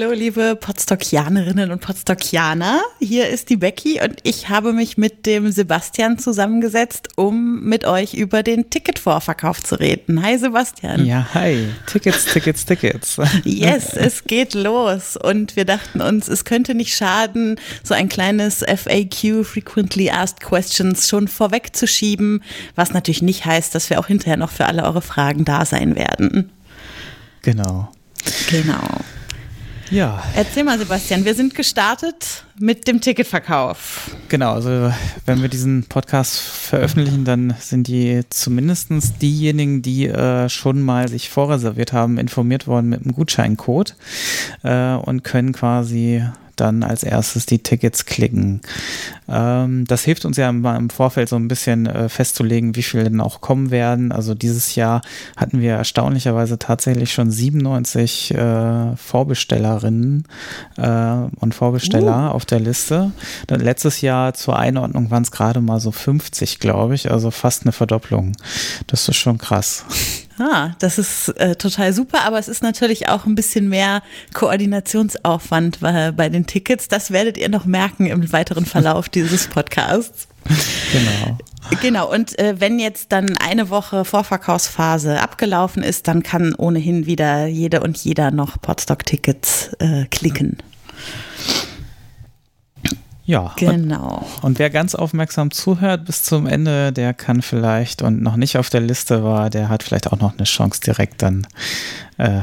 Hallo, liebe Podstockianerinnen und Podstockianer. Hier ist die Becky und ich habe mich mit dem Sebastian zusammengesetzt, um mit euch über den Ticketvorverkauf zu reden. Hi, Sebastian. Ja, hi. Tickets, Tickets, Tickets. Yes, es geht los. Und wir dachten uns, es könnte nicht schaden, so ein kleines FAQ, Frequently Asked Questions, schon vorwegzuschieben, was natürlich nicht heißt, dass wir auch hinterher noch für alle eure Fragen da sein werden. Genau. Genau. Ja. Erzähl mal, Sebastian, wir sind gestartet mit dem Ticketverkauf. Genau, also wenn wir diesen Podcast veröffentlichen, dann sind die zumindest diejenigen, die äh, schon mal sich vorreserviert haben, informiert worden mit einem Gutscheincode äh, und können quasi dann als erstes die Tickets klicken. Ähm, das hilft uns ja im, im Vorfeld so ein bisschen äh, festzulegen, wie viele denn auch kommen werden. Also dieses Jahr hatten wir erstaunlicherweise tatsächlich schon 97 äh, Vorbestellerinnen äh, und Vorbesteller uh. auf der Liste. Dann letztes Jahr zur Einordnung waren es gerade mal so 50, glaube ich, also fast eine Verdopplung. Das ist schon krass. Ah, das ist äh, total super, aber es ist natürlich auch ein bisschen mehr Koordinationsaufwand bei, bei den Tickets. Das werdet ihr noch merken im weiteren Verlauf dieses Podcasts. Genau. Genau, und äh, wenn jetzt dann eine Woche Vorverkaufsphase abgelaufen ist, dann kann ohnehin wieder jede und jeder noch Podstock-Tickets äh, klicken. Ja. Genau. Und, und, wer ganz aufmerksam zuhört bis zum Ende, der kann vielleicht und noch nicht auf der Liste war, der hat vielleicht auch noch eine Chance, direkt dann äh,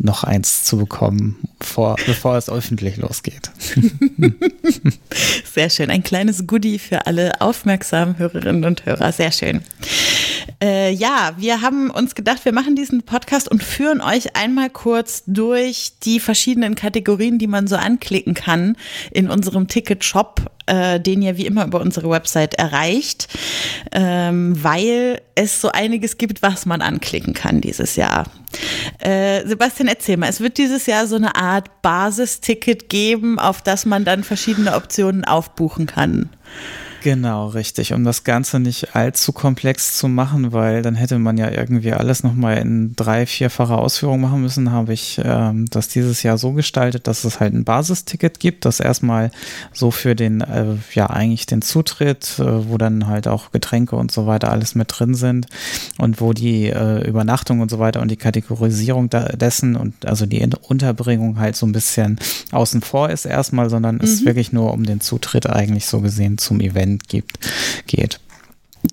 noch eins zu bekommen, bevor, bevor es öffentlich losgeht. Sehr schön. Ein kleines Goodie für alle aufmerksamen Hörerinnen und Hörer. Sehr schön. Äh, ja, wir haben uns gedacht, wir machen diesen Podcast und führen euch einmal kurz durch die verschiedenen Kategorien, die man so anklicken kann in unserem Ticket-Shop, äh, den ihr wie immer über unsere Website erreicht, ähm, weil es so einiges gibt, was man anklicken kann dieses Jahr. Äh, Sebastian, erzähl mal, es wird dieses Jahr so eine Art Basisticket geben, auf das man dann verschiedene Optionen aufbuchen kann. Genau, richtig. Um das Ganze nicht allzu komplex zu machen, weil dann hätte man ja irgendwie alles nochmal in drei, vierfacher Ausführung machen müssen, habe ich ähm, das dieses Jahr so gestaltet, dass es halt ein Basisticket gibt, das erstmal so für den, äh, ja, eigentlich den Zutritt, äh, wo dann halt auch Getränke und so weiter alles mit drin sind und wo die äh, Übernachtung und so weiter und die Kategorisierung da, dessen und also die Unterbringung halt so ein bisschen außen vor ist erstmal, sondern mhm. ist wirklich nur um den Zutritt eigentlich so gesehen zum Event Gibt, geht.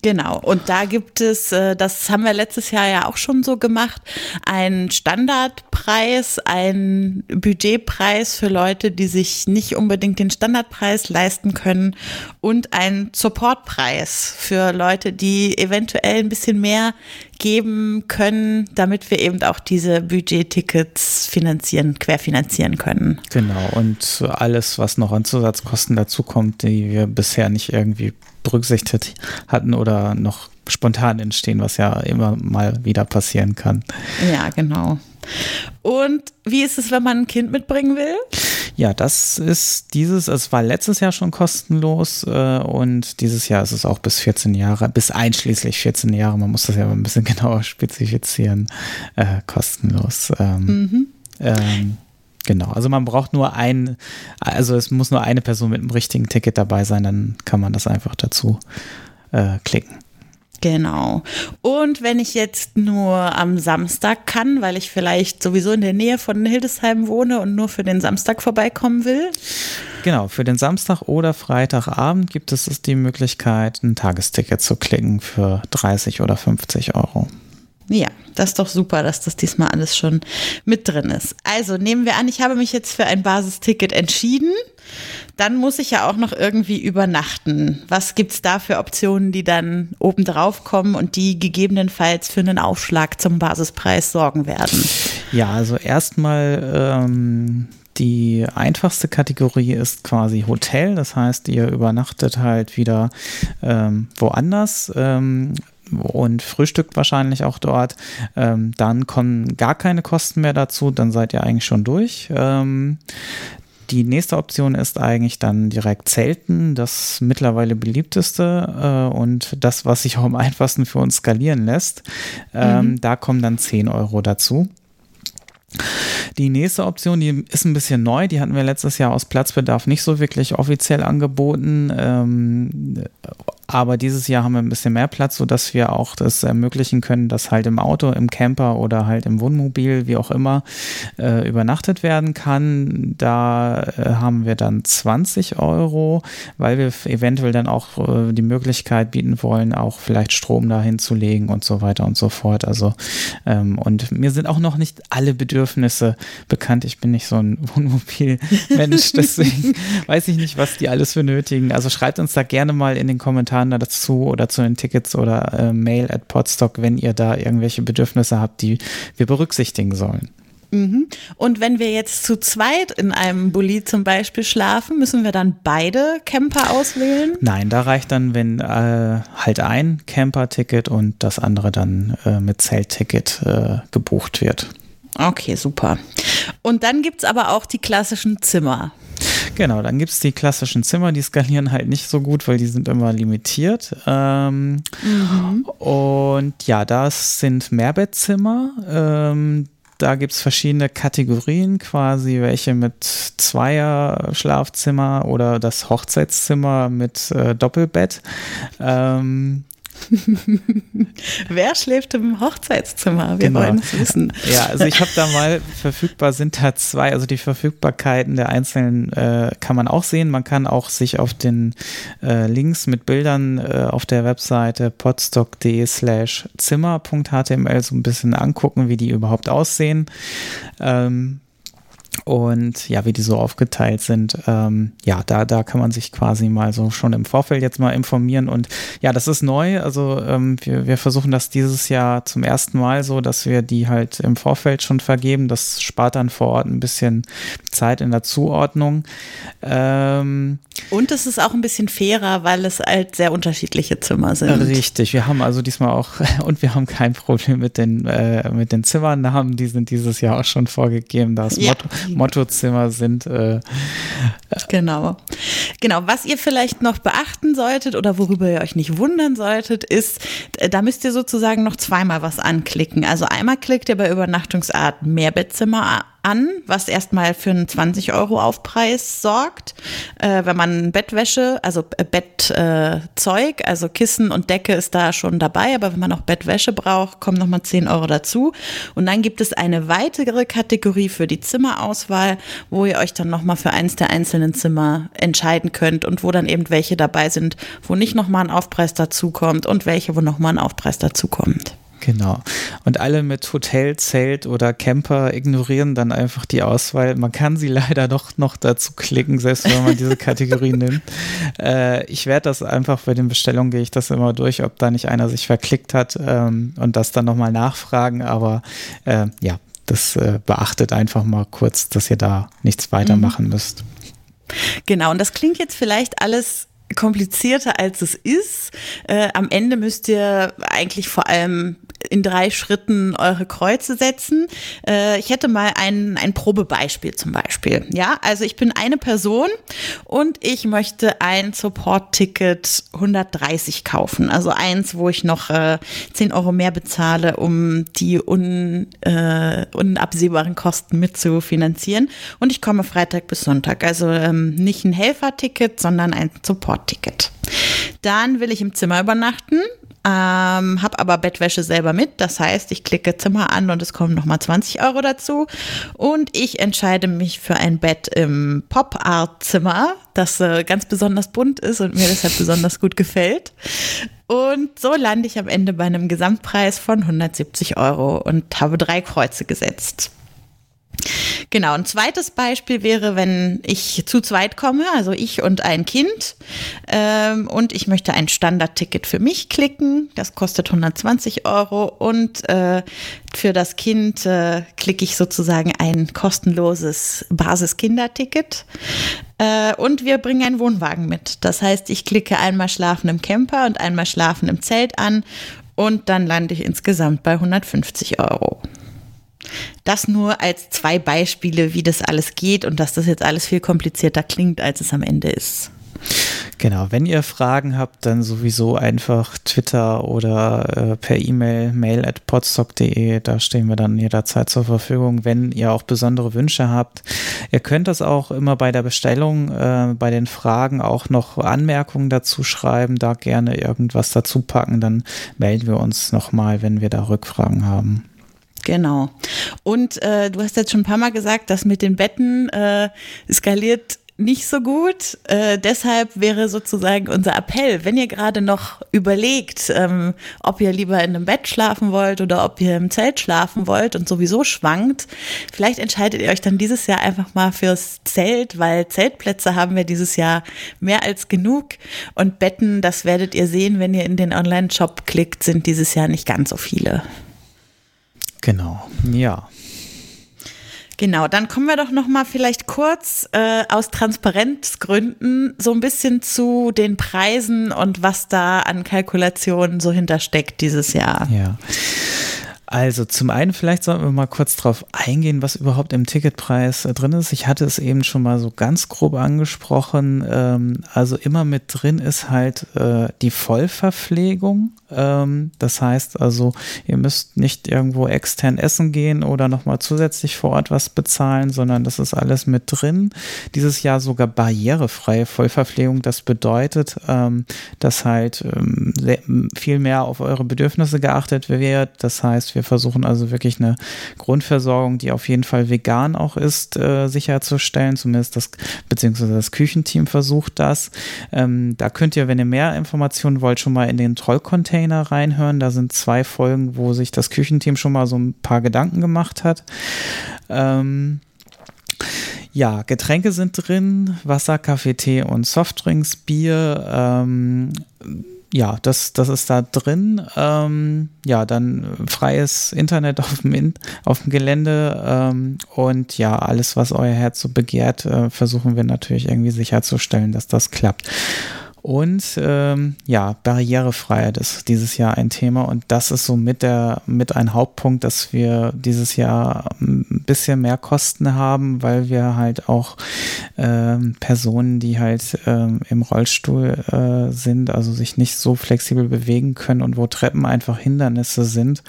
Genau, und da gibt es, äh, das haben wir letztes Jahr ja auch schon so gemacht, einen Standardpreis, einen Budgetpreis für Leute, die sich nicht unbedingt den Standardpreis leisten können und einen Supportpreis für Leute, die eventuell ein bisschen mehr geben können, damit wir eben auch diese Budgettickets finanzieren, querfinanzieren können. Genau, und alles, was noch an Zusatzkosten dazukommt, die wir bisher nicht irgendwie berücksichtigt hatten oder noch spontan entstehen, was ja immer mal wieder passieren kann. Ja, genau. Und wie ist es, wenn man ein Kind mitbringen will? Ja, das ist dieses, es war letztes Jahr schon kostenlos äh, und dieses Jahr ist es auch bis 14 Jahre, bis einschließlich 14 Jahre, man muss das ja mal ein bisschen genauer spezifizieren, äh, kostenlos. Ähm, mhm. ähm, Genau, also man braucht nur ein, also es muss nur eine Person mit einem richtigen Ticket dabei sein, dann kann man das einfach dazu äh, klicken. Genau. Und wenn ich jetzt nur am Samstag kann, weil ich vielleicht sowieso in der Nähe von Hildesheim wohne und nur für den Samstag vorbeikommen will? Genau, für den Samstag oder Freitagabend gibt es die Möglichkeit, ein Tagesticket zu klicken für 30 oder 50 Euro. Ja, das ist doch super, dass das diesmal alles schon mit drin ist. Also nehmen wir an, ich habe mich jetzt für ein Basisticket entschieden. Dann muss ich ja auch noch irgendwie übernachten. Was gibt es da für Optionen, die dann obendrauf kommen und die gegebenenfalls für einen Aufschlag zum Basispreis sorgen werden? Ja, also erstmal ähm, die einfachste Kategorie ist quasi Hotel. Das heißt, ihr übernachtet halt wieder ähm, woanders. Ähm, und frühstückt wahrscheinlich auch dort. Ähm, dann kommen gar keine Kosten mehr dazu, dann seid ihr eigentlich schon durch. Ähm, die nächste Option ist eigentlich dann direkt Zelten, das mittlerweile beliebteste äh, und das, was sich auch am einfachsten für uns skalieren lässt. Ähm, mhm. Da kommen dann 10 Euro dazu. Die nächste Option, die ist ein bisschen neu, die hatten wir letztes Jahr aus Platzbedarf nicht so wirklich offiziell angeboten. Ähm, aber dieses Jahr haben wir ein bisschen mehr Platz, sodass wir auch das ermöglichen können, dass halt im Auto, im Camper oder halt im Wohnmobil, wie auch immer, äh, übernachtet werden kann. Da äh, haben wir dann 20 Euro, weil wir eventuell dann auch äh, die Möglichkeit bieten wollen, auch vielleicht Strom dahin zu legen und so weiter und so fort. Also, ähm, und mir sind auch noch nicht alle Bedürfnisse bekannt. Ich bin nicht so ein Wohnmobilmensch, deswegen weiß ich nicht, was die alles benötigen. Also schreibt uns da gerne mal in den Kommentaren Kommentaren dazu oder zu den Tickets oder äh, Mail at Podstock, wenn ihr da irgendwelche Bedürfnisse habt, die wir berücksichtigen sollen. Mhm. Und wenn wir jetzt zu zweit in einem Bulli zum Beispiel schlafen, müssen wir dann beide Camper auswählen? Nein, da reicht dann, wenn äh, halt ein Camper-Ticket und das andere dann äh, mit Zeltticket äh, gebucht wird. Okay, super. Und dann gibt es aber auch die klassischen Zimmer. Genau, dann gibt es die klassischen Zimmer, die skalieren halt nicht so gut, weil die sind immer limitiert. Ähm, mhm. Und ja, das sind Mehrbettzimmer. Ähm, da gibt es verschiedene Kategorien, quasi welche mit Zweier Schlafzimmer oder das Hochzeitszimmer mit äh, Doppelbett. Ähm, Wer schläft im Hochzeitszimmer? Wir genau. wollen es wissen. Ja, also ich habe da mal verfügbar sind da zwei, also die Verfügbarkeiten der einzelnen äh, kann man auch sehen. Man kann auch sich auf den äh, Links mit Bildern äh, auf der Webseite podstock.de slash zimmer.html so ein bisschen angucken, wie die überhaupt aussehen. Ähm, und ja, wie die so aufgeteilt sind, ähm, ja, da, da kann man sich quasi mal so schon im Vorfeld jetzt mal informieren. Und ja, das ist neu. Also ähm, wir, wir versuchen das dieses Jahr zum ersten Mal so, dass wir die halt im Vorfeld schon vergeben. Das spart dann vor Ort ein bisschen Zeit in der Zuordnung. Ähm, und es ist auch ein bisschen fairer, weil es halt sehr unterschiedliche Zimmer sind. Richtig. Wir haben also diesmal auch, und wir haben kein Problem mit den, äh, mit den Zimmernamen. Die sind dieses Jahr auch schon vorgegeben. Das ja. Motto, Mottozimmer sind. Äh, genau. Genau. Was ihr vielleicht noch beachten solltet oder worüber ihr euch nicht wundern solltet, ist, äh, da müsst ihr sozusagen noch zweimal was anklicken. Also einmal klickt ihr bei Übernachtungsart Mehrbettzimmer an, was erstmal für einen 20 Euro Aufpreis sorgt. Äh, wenn man Bettwäsche, also äh, Bettzeug, äh, also Kissen und Decke ist da schon dabei, aber wenn man auch Bettwäsche braucht, kommen nochmal 10 Euro dazu. Und dann gibt es eine weitere Kategorie für die Zimmerauswahl, wo ihr euch dann nochmal für eins der einzelnen Zimmer entscheiden könnt und wo dann eben welche dabei sind, wo nicht nochmal ein Aufpreis dazukommt und welche, wo nochmal ein Aufpreis dazukommt. Genau. Und alle mit Hotel, Zelt oder Camper ignorieren dann einfach die Auswahl. Man kann sie leider doch noch dazu klicken, selbst wenn man diese Kategorie nimmt. Äh, ich werde das einfach bei den Bestellungen gehe ich das immer durch, ob da nicht einer sich verklickt hat ähm, und das dann nochmal nachfragen. Aber äh, ja, das äh, beachtet einfach mal kurz, dass ihr da nichts weitermachen mhm. müsst. Genau, und das klingt jetzt vielleicht alles komplizierter als es ist. Äh, am Ende müsst ihr eigentlich vor allem in drei Schritten eure Kreuze setzen. Äh, ich hätte mal ein, ein Probebeispiel zum Beispiel. Ja, also ich bin eine Person und ich möchte ein Support-Ticket 130 kaufen. Also eins, wo ich noch äh, 10 Euro mehr bezahle, um die un, äh, unabsehbaren Kosten mitzufinanzieren. Und ich komme Freitag bis Sonntag. Also ähm, nicht ein Helferticket, sondern ein Support-Ticket. Dann will ich im Zimmer übernachten ähm, habe aber Bettwäsche selber mit. Das heißt, ich klicke Zimmer an und es kommen nochmal 20 Euro dazu. Und ich entscheide mich für ein Bett im Pop-Art-Zimmer, das äh, ganz besonders bunt ist und mir deshalb besonders gut gefällt. Und so lande ich am Ende bei einem Gesamtpreis von 170 Euro und habe drei Kreuze gesetzt. Genau, ein zweites Beispiel wäre, wenn ich zu zweit komme, also ich und ein Kind, ähm, und ich möchte ein Standardticket für mich klicken. Das kostet 120 Euro und äh, für das Kind äh, klicke ich sozusagen ein kostenloses Basis-Kinderticket. Äh, und wir bringen einen Wohnwagen mit. Das heißt, ich klicke einmal Schlafen im Camper und einmal Schlafen im Zelt an und dann lande ich insgesamt bei 150 Euro. Das nur als zwei Beispiele, wie das alles geht und dass das jetzt alles viel komplizierter klingt, als es am Ende ist. Genau, wenn ihr Fragen habt, dann sowieso einfach Twitter oder äh, per E-Mail, mail at podstock.de, da stehen wir dann jederzeit zur Verfügung, wenn ihr auch besondere Wünsche habt. Ihr könnt das auch immer bei der Bestellung, äh, bei den Fragen auch noch Anmerkungen dazu schreiben, da gerne irgendwas dazu packen, dann melden wir uns nochmal, wenn wir da Rückfragen haben. Genau. Und äh, du hast jetzt schon ein paar Mal gesagt, dass mit den Betten äh, skaliert nicht so gut. Äh, deshalb wäre sozusagen unser Appell, wenn ihr gerade noch überlegt, ähm, ob ihr lieber in einem Bett schlafen wollt oder ob ihr im Zelt schlafen wollt und sowieso schwankt, vielleicht entscheidet ihr euch dann dieses Jahr einfach mal fürs Zelt, weil Zeltplätze haben wir dieses Jahr mehr als genug und Betten, das werdet ihr sehen, wenn ihr in den Online-Shop klickt, sind dieses Jahr nicht ganz so viele. Genau, ja. Genau, dann kommen wir doch noch mal vielleicht kurz äh, aus Transparenzgründen so ein bisschen zu den Preisen und was da an Kalkulationen so hintersteckt dieses Jahr. Ja. Also zum einen vielleicht sollten wir mal kurz drauf eingehen, was überhaupt im Ticketpreis äh, drin ist. Ich hatte es eben schon mal so ganz grob angesprochen. Ähm, also immer mit drin ist halt äh, die Vollverpflegung. Ähm, das heißt also, ihr müsst nicht irgendwo extern essen gehen oder nochmal zusätzlich vor Ort was bezahlen, sondern das ist alles mit drin. Dieses Jahr sogar barrierefreie Vollverpflegung. Das bedeutet, ähm, dass halt viel mehr auf eure Bedürfnisse geachtet wird. Das heißt, wir wir versuchen also wirklich eine Grundversorgung, die auf jeden Fall vegan auch ist, äh, sicherzustellen. Zumindest das, beziehungsweise das Küchenteam versucht das. Ähm, da könnt ihr, wenn ihr mehr Informationen wollt, schon mal in den Trollcontainer reinhören. Da sind zwei Folgen, wo sich das Küchenteam schon mal so ein paar Gedanken gemacht hat. Ähm, ja, Getränke sind drin, Wasser, Kaffee, Tee und Softdrinks, Bier. Ähm, ja, das, das ist da drin. Ähm, ja, dann freies Internet auf dem, In auf dem Gelände ähm, und ja, alles, was euer Herz so begehrt, äh, versuchen wir natürlich irgendwie sicherzustellen, dass das klappt. Und ähm, ja, Barrierefreiheit ist dieses Jahr ein Thema. Und das ist so mit der mit ein Hauptpunkt, dass wir dieses Jahr ein bisschen mehr Kosten haben, weil wir halt auch ähm, Personen, die halt ähm, im Rollstuhl äh, sind, also sich nicht so flexibel bewegen können und wo Treppen einfach Hindernisse sind,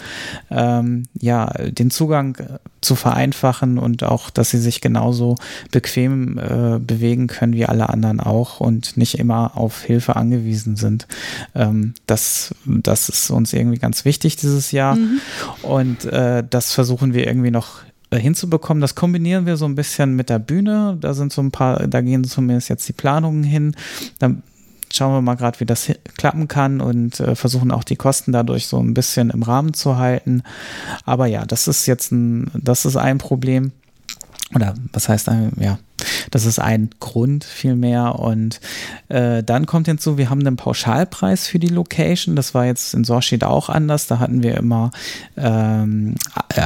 ähm, ja, den Zugang zu vereinfachen und auch, dass sie sich genauso bequem äh, bewegen können wie alle anderen auch und nicht immer auf Hilfe angewiesen sind. Ähm, das, das ist uns irgendwie ganz wichtig dieses Jahr mhm. und äh, das versuchen wir irgendwie noch äh, hinzubekommen. Das kombinieren wir so ein bisschen mit der Bühne. Da sind so ein paar, da gehen zumindest jetzt die Planungen hin. Dann schauen wir mal gerade, wie das klappen kann und äh, versuchen auch die Kosten dadurch so ein bisschen im Rahmen zu halten. Aber ja, das ist jetzt ein, das ist ein Problem. Oder was heißt, ein, ja, das ist ein Grund vielmehr. Und äh, dann kommt hinzu, wir haben einen Pauschalpreis für die Location. Das war jetzt in Sorschied auch anders. Da hatten wir immer ähm,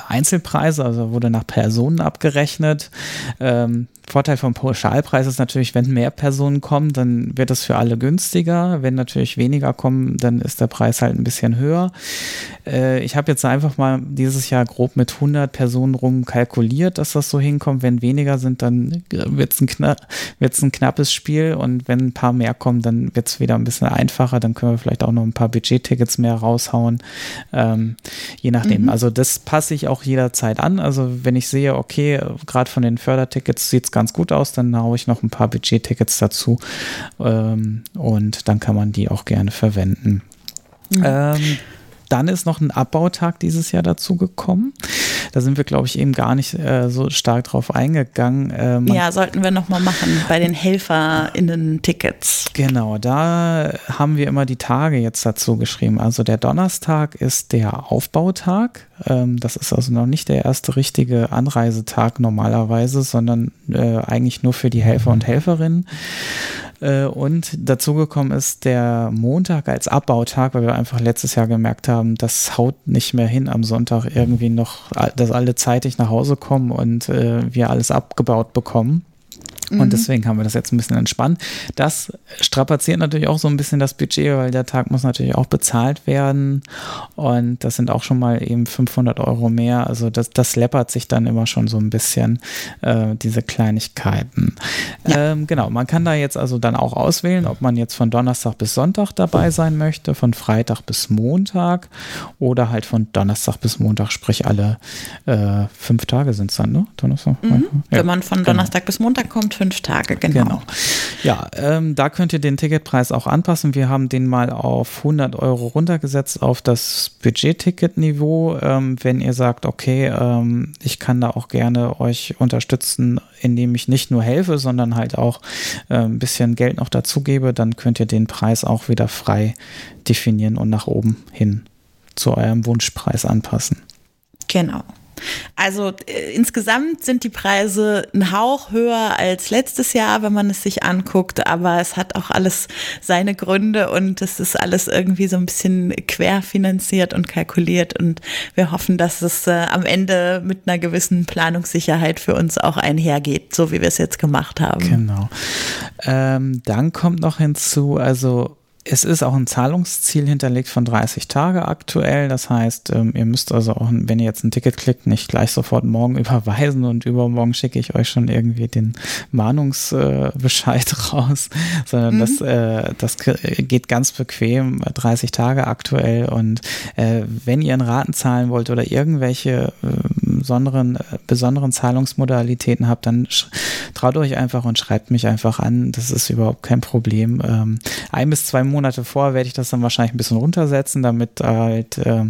Einzelpreise, also wurde nach Personen abgerechnet. Ähm, Vorteil vom Pauschalpreis ist natürlich, wenn mehr Personen kommen, dann wird es für alle günstiger. Wenn natürlich weniger kommen, dann ist der Preis halt ein bisschen höher. Äh, ich habe jetzt einfach mal dieses Jahr grob mit 100 Personen rum kalkuliert, dass das so hinkommt. Wenn weniger sind, dann wird es ein, kna ein knappes Spiel und wenn ein paar mehr kommen, dann wird es wieder ein bisschen einfacher. Dann können wir vielleicht auch noch ein paar Budgettickets mehr raushauen. Ähm, je nachdem. Mhm. Also das passe ich auch jederzeit an. Also wenn ich sehe, okay, gerade von den Fördertickets sieht es ganz gut aus, dann haue ich noch ein paar Budgettickets dazu ähm, und dann kann man die auch gerne verwenden. Mhm. Ähm, dann ist noch ein Abbautag dieses Jahr dazu gekommen. Da sind wir, glaube ich, eben gar nicht äh, so stark drauf eingegangen. Äh, ja, sollten wir nochmal machen bei den HelferInnen-Tickets. Genau, da haben wir immer die Tage jetzt dazu geschrieben. Also der Donnerstag ist der Aufbautag. Ähm, das ist also noch nicht der erste richtige Anreisetag normalerweise, sondern äh, eigentlich nur für die Helfer und Helferinnen. Äh, und dazugekommen ist der Montag als Abbautag, weil wir einfach letztes Jahr gemerkt haben, das haut nicht mehr hin am Sonntag irgendwie noch, dass alle zeitig nach Hause kommen und äh, wir alles abgebaut bekommen. Und mhm. deswegen haben wir das jetzt ein bisschen entspannt. Das strapaziert natürlich auch so ein bisschen das Budget, weil der Tag muss natürlich auch bezahlt werden. Und das sind auch schon mal eben 500 Euro mehr. Also das, das läppert sich dann immer schon so ein bisschen, äh, diese Kleinigkeiten. Ja. Ähm, genau, man kann da jetzt also dann auch auswählen, ob man jetzt von Donnerstag bis Sonntag dabei sein möchte, von Freitag bis Montag oder halt von Donnerstag bis Montag, sprich alle äh, fünf Tage sind es dann, ne? Donnerstag. Mhm. Ja. Wenn man von genau. Donnerstag bis Montag kommt, fünf Tage, genau. genau. Ja, ähm, da könnt ihr den Ticketpreis auch anpassen. Wir haben den mal auf 100 Euro runtergesetzt auf das Budget-Ticket-Niveau. Ähm, wenn ihr sagt, okay, ähm, ich kann da auch gerne euch unterstützen, indem ich nicht nur helfe, sondern halt auch äh, ein bisschen Geld noch dazugebe, dann könnt ihr den Preis auch wieder frei definieren und nach oben hin zu eurem Wunschpreis anpassen. Genau. Also äh, insgesamt sind die Preise ein Hauch höher als letztes Jahr, wenn man es sich anguckt, aber es hat auch alles seine Gründe und es ist alles irgendwie so ein bisschen querfinanziert und kalkuliert und wir hoffen, dass es äh, am Ende mit einer gewissen Planungssicherheit für uns auch einhergeht, so wie wir es jetzt gemacht haben. Genau. Ähm, dann kommt noch hinzu, also es ist auch ein Zahlungsziel hinterlegt von 30 Tage aktuell. Das heißt, ähm, ihr müsst also auch, wenn ihr jetzt ein Ticket klickt, nicht gleich sofort morgen überweisen und übermorgen schicke ich euch schon irgendwie den Mahnungsbescheid äh, raus, sondern mhm. das, äh, das geht ganz bequem, 30 Tage aktuell. Und äh, wenn ihr in Raten zahlen wollt oder irgendwelche besonderen, besonderen Zahlungsmodalitäten habt, dann traut euch einfach und schreibt mich einfach an. Das ist überhaupt kein Problem. Ähm, ein bis zwei Monate vor werde ich das dann wahrscheinlich ein bisschen runtersetzen, damit halt äh,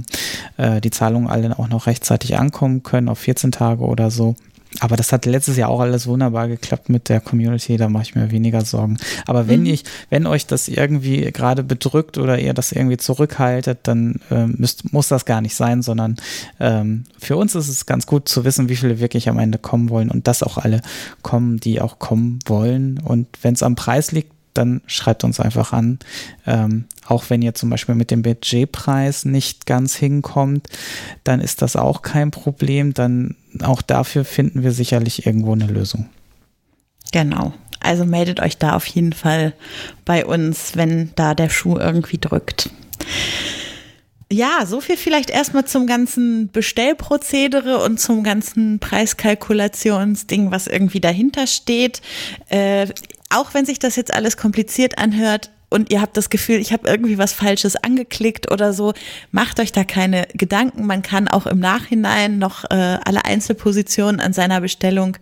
äh, die Zahlungen alle auch noch rechtzeitig ankommen können, auf 14 Tage oder so. Aber das hat letztes Jahr auch alles wunderbar geklappt mit der Community, da mache ich mir weniger Sorgen. Aber wenn mhm. ich, wenn euch das irgendwie gerade bedrückt oder ihr das irgendwie zurückhaltet, dann äh, müsst, muss das gar nicht sein, sondern ähm, für uns ist es ganz gut zu wissen, wie viele wirklich am Ende kommen wollen und dass auch alle kommen, die auch kommen wollen. Und wenn es am Preis liegt, dann schreibt uns einfach an. Ähm, auch wenn ihr zum Beispiel mit dem Budgetpreis nicht ganz hinkommt, dann ist das auch kein Problem. Dann auch dafür finden wir sicherlich irgendwo eine Lösung. Genau. Also meldet euch da auf jeden Fall bei uns, wenn da der Schuh irgendwie drückt. Ja, so viel vielleicht erstmal zum ganzen Bestellprozedere und zum ganzen Preiskalkulationsding, was irgendwie dahinter steht. Äh, auch wenn sich das jetzt alles kompliziert anhört, und ihr habt das Gefühl, ich habe irgendwie was Falsches angeklickt oder so, macht euch da keine Gedanken. Man kann auch im Nachhinein noch äh, alle Einzelpositionen an seiner Bestellung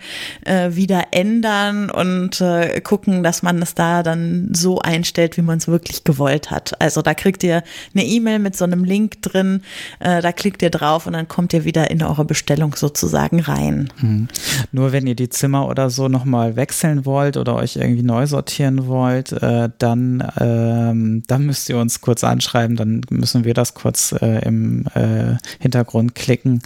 äh, wieder ändern und äh, gucken, dass man es da dann so einstellt, wie man es wirklich gewollt hat. Also da kriegt ihr eine E-Mail mit so einem Link drin, äh, da klickt ihr drauf und dann kommt ihr wieder in eure Bestellung sozusagen rein. Mhm. Nur wenn ihr die Zimmer oder so nochmal wechseln wollt oder euch irgendwie neu sortieren wollt, äh, dann ähm, dann müsst ihr uns kurz anschreiben, dann müssen wir das kurz äh, im äh, Hintergrund klicken.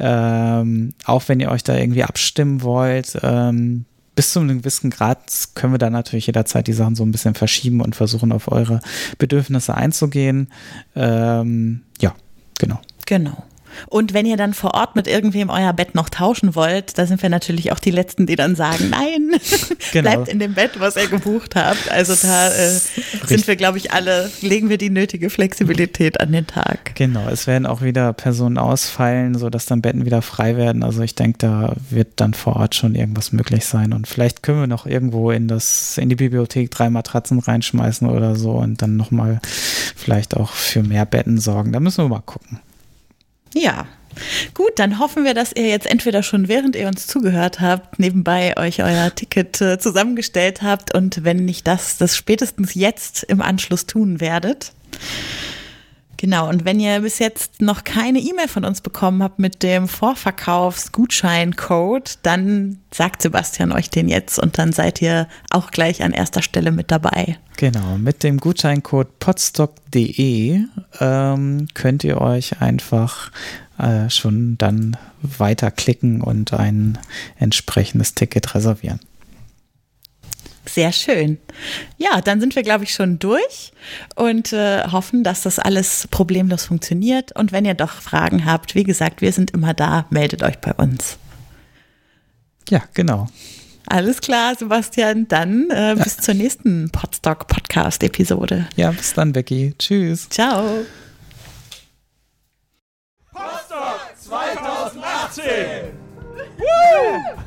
Ähm, auch wenn ihr euch da irgendwie abstimmen wollt, ähm, bis zu einem gewissen Grad können wir dann natürlich jederzeit die Sachen so ein bisschen verschieben und versuchen auf eure Bedürfnisse einzugehen. Ähm, ja, genau. Genau. Und wenn ihr dann vor Ort mit irgendwem euer Bett noch tauschen wollt, da sind wir natürlich auch die Letzten, die dann sagen, nein, genau. bleibt in dem Bett, was ihr gebucht habt. Also da äh, sind wir, glaube ich, alle, legen wir die nötige Flexibilität an den Tag. Genau, es werden auch wieder Personen ausfallen, sodass dann Betten wieder frei werden. Also ich denke, da wird dann vor Ort schon irgendwas möglich sein. Und vielleicht können wir noch irgendwo in das, in die Bibliothek drei Matratzen reinschmeißen oder so und dann nochmal vielleicht auch für mehr Betten sorgen. Da müssen wir mal gucken. Ja. Gut, dann hoffen wir, dass ihr jetzt entweder schon während ihr uns zugehört habt, nebenbei euch euer Ticket äh, zusammengestellt habt und wenn nicht das, das spätestens jetzt im Anschluss tun werdet. Genau, und wenn ihr bis jetzt noch keine E-Mail von uns bekommen habt mit dem Vorverkaufsgutscheincode, dann sagt Sebastian euch den jetzt und dann seid ihr auch gleich an erster Stelle mit dabei. Genau, mit dem Gutscheincode podstock.de ähm, könnt ihr euch einfach äh, schon dann weiterklicken und ein entsprechendes Ticket reservieren. Sehr schön. Ja, dann sind wir, glaube ich, schon durch und äh, hoffen, dass das alles problemlos funktioniert. Und wenn ihr doch Fragen habt, wie gesagt, wir sind immer da, meldet euch bei uns. Ja, genau. Alles klar, Sebastian. Dann äh, bis zur nächsten Podstock Podcast Episode. Ja, bis dann, Becky. Tschüss. Ciao. Podstock 2018. Woo!